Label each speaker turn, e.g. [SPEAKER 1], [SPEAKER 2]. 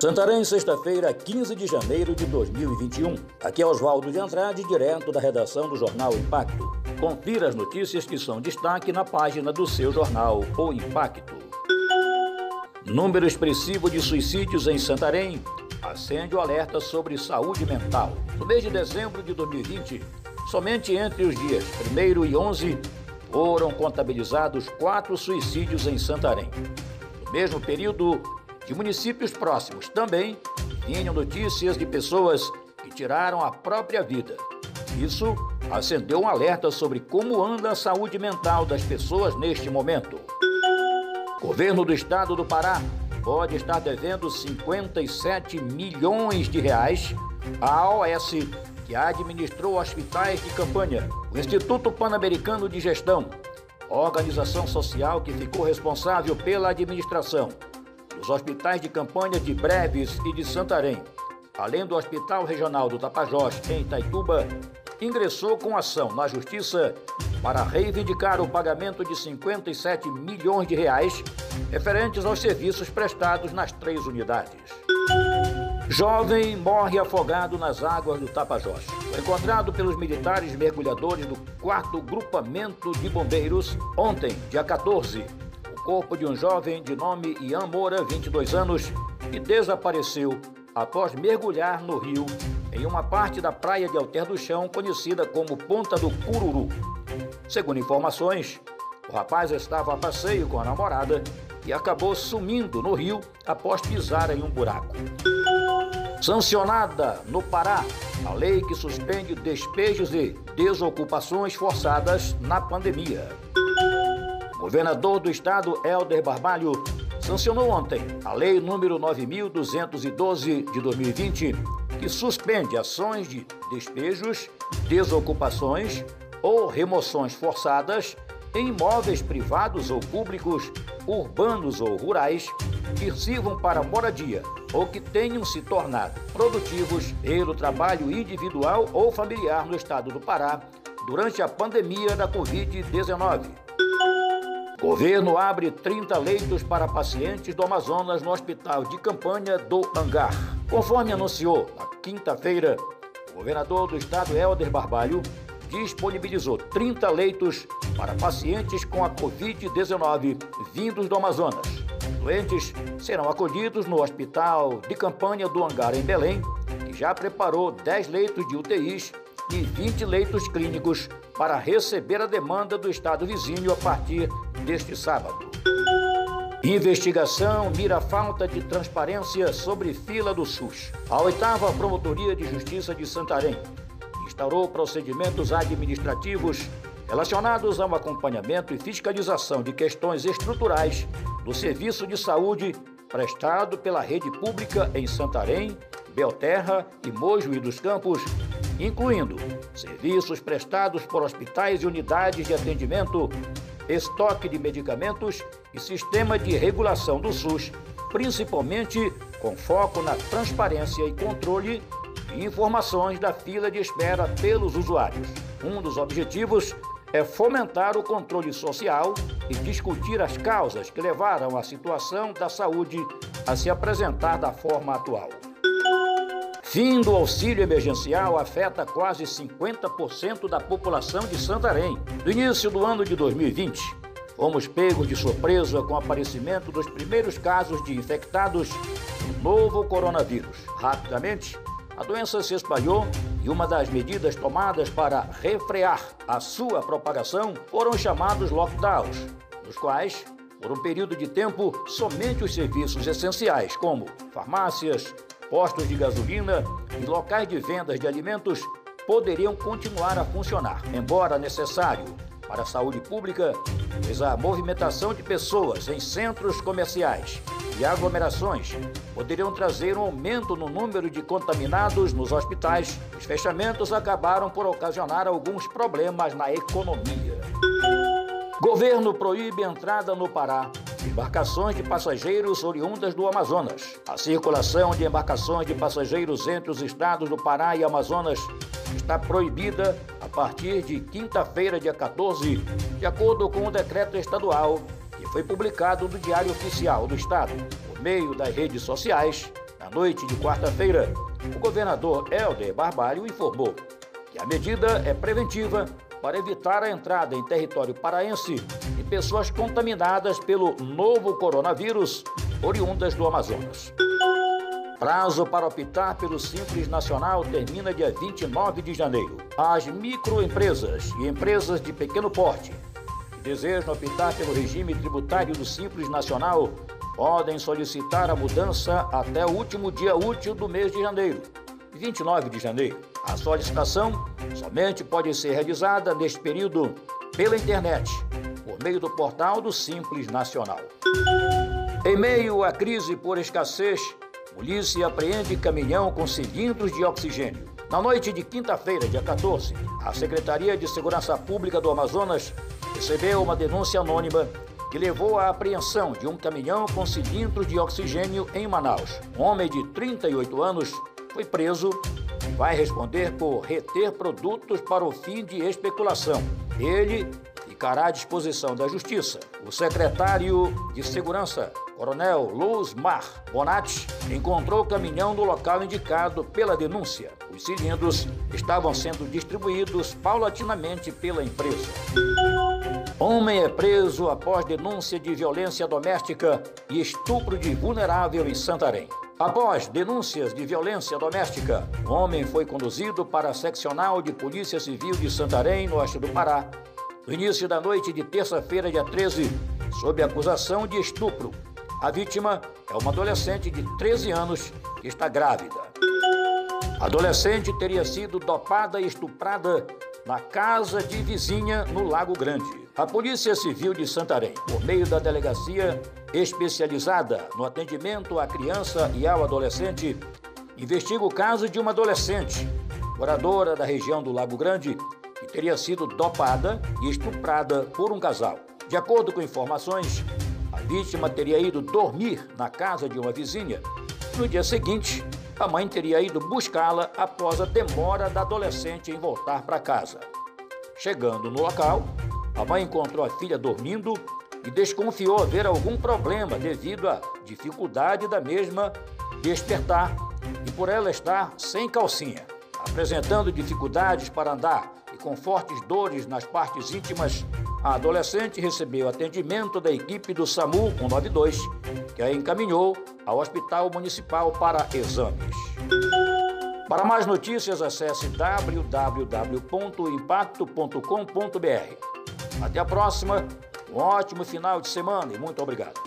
[SPEAKER 1] Santarém, sexta-feira, 15 de janeiro de 2021. Aqui é Oswaldo de Andrade, direto da redação do jornal Impacto. Confira as notícias que são destaque na página do seu jornal O Impacto. Número expressivo de suicídios em Santarém acende o alerta sobre saúde mental. No mês de dezembro de 2020, somente entre os dias 1 e 11 foram contabilizados quatro suicídios em Santarém. No mesmo período, de municípios próximos também vinham notícias de pessoas que tiraram a própria vida. Isso acendeu um alerta sobre como anda a saúde mental das pessoas neste momento. O governo do estado do Pará pode estar devendo 57 milhões de reais à OS, que administrou hospitais de campanha, o Instituto Pan-Americano de Gestão, organização social que ficou responsável pela administração os hospitais de campanha de Breves e de Santarém, além do Hospital Regional do Tapajós, em Itaituba, ingressou com ação na Justiça para reivindicar o pagamento de 57 milhões de reais referentes aos serviços prestados nas três unidades. Jovem morre afogado nas águas do Tapajós. Foi encontrado pelos militares mergulhadores do 4 Grupamento de Bombeiros ontem, dia 14, corpo de um jovem de nome Ian Moura, 22 anos, que desapareceu após mergulhar no rio em uma parte da praia de Alter do Chão, conhecida como Ponta do Cururu. Segundo informações, o rapaz estava a passeio com a namorada e acabou sumindo no rio após pisar em um buraco. Sancionada no Pará a lei que suspende despejos e desocupações forçadas na pandemia. Governador do estado, Helder Barbalho, sancionou ontem a Lei número 9212 de 2020, que suspende ações de despejos, desocupações ou remoções forçadas em imóveis privados ou públicos, urbanos ou rurais, que sirvam para moradia ou que tenham se tornado produtivos pelo trabalho individual ou familiar no estado do Pará durante a pandemia da Covid-19. Governo abre 30 leitos para pacientes do Amazonas no Hospital de Campanha do Hangar. Conforme anunciou na quinta-feira, o governador do estado, Helder Barbalho, disponibilizou 30 leitos para pacientes com a Covid-19 vindos do Amazonas. Doentes serão acolhidos no Hospital de Campanha do Hangar, em Belém, que já preparou 10 leitos de UTIs e 20 leitos clínicos para receber a demanda do estado vizinho a partir deste sábado. Investigação mira falta de transparência sobre fila do SUS. A oitava Promotoria de Justiça de Santarém instaurou procedimentos administrativos relacionados ao acompanhamento e fiscalização de questões estruturais do serviço de saúde prestado pela rede pública em Santarém, Belterra e Mojuí dos Campos incluindo serviços prestados por hospitais e unidades de atendimento, estoque de medicamentos e sistema de regulação do SUS, principalmente com foco na transparência e controle de informações da fila de espera pelos usuários. Um dos objetivos é fomentar o controle social e discutir as causas que levaram a situação da saúde a se apresentar da forma atual. Fim do auxílio emergencial afeta quase 50% da população de Santarém. No início do ano de 2020, fomos pegos de surpresa com o aparecimento dos primeiros casos de infectados do novo coronavírus. Rapidamente, a doença se espalhou e uma das medidas tomadas para refrear a sua propagação foram chamados lockdowns, nos quais, por um período de tempo, somente os serviços essenciais, como farmácias, postos de gasolina e locais de vendas de alimentos poderiam continuar a funcionar, embora necessário para a saúde pública, pois a movimentação de pessoas em centros comerciais e aglomerações poderiam trazer um aumento no número de contaminados nos hospitais. Os fechamentos acabaram por ocasionar alguns problemas na economia. Governo proíbe entrada no Pará embarcações de passageiros oriundas do Amazonas. A circulação de embarcações de passageiros entre os estados do Pará e Amazonas está proibida a partir de quinta-feira, dia 14, de acordo com o decreto estadual que foi publicado no Diário Oficial do Estado. Por meio das redes sociais, Na noite de quarta-feira, o governador Helder Barbalho informou que a medida é preventiva para evitar a entrada em território paraense de pessoas contaminadas pelo novo coronavírus oriundas do Amazonas. Prazo para optar pelo Simples Nacional termina dia 29 de janeiro. As microempresas e empresas de pequeno porte que desejam optar pelo regime tributário do Simples Nacional podem solicitar a mudança até o último dia útil do mês de janeiro, 29 de janeiro. A solicitação somente pode ser realizada neste período pela internet, por meio do portal do Simples Nacional. Em meio à crise por escassez, polícia apreende caminhão com cilindros de oxigênio. Na noite de quinta-feira, dia 14, a Secretaria de Segurança Pública do Amazonas recebeu uma denúncia anônima que levou à apreensão de um caminhão com cilindros de oxigênio em Manaus. Um homem de 38 anos foi preso vai responder por reter produtos para o fim de especulação. Ele ficará à disposição da Justiça. O secretário de Segurança, Coronel Luz Mar Bonatti, encontrou o caminhão no local indicado pela denúncia. Os cilindros estavam sendo distribuídos paulatinamente pela empresa. Homem é preso após denúncia de violência doméstica e estupro de vulnerável em Santarém. Após denúncias de violência doméstica, o homem foi conduzido para a seccional de Polícia Civil de Santarém, no oeste do Pará, no início da noite de terça-feira, dia 13, sob acusação de estupro. A vítima é uma adolescente de 13 anos que está grávida. A adolescente teria sido dopada e estuprada na casa de vizinha no Lago Grande. A Polícia Civil de Santarém, por meio da delegacia especializada no atendimento à criança e ao adolescente, investiga o caso de uma adolescente, moradora da região do Lago Grande, teria sido dopada e estuprada por um casal. De acordo com informações, a vítima teria ido dormir na casa de uma vizinha. No dia seguinte, a mãe teria ido buscá-la após a demora da adolescente em voltar para casa. Chegando no local, a mãe encontrou a filha dormindo e desconfiou haver algum problema devido à dificuldade da mesma despertar e por ela estar sem calcinha, apresentando dificuldades para andar com fortes dores nas partes íntimas, a adolescente recebeu atendimento da equipe do SAMU 192, que a encaminhou ao Hospital Municipal para exames. Para mais notícias, acesse www.impacto.com.br. Até a próxima, um ótimo final de semana e muito obrigado.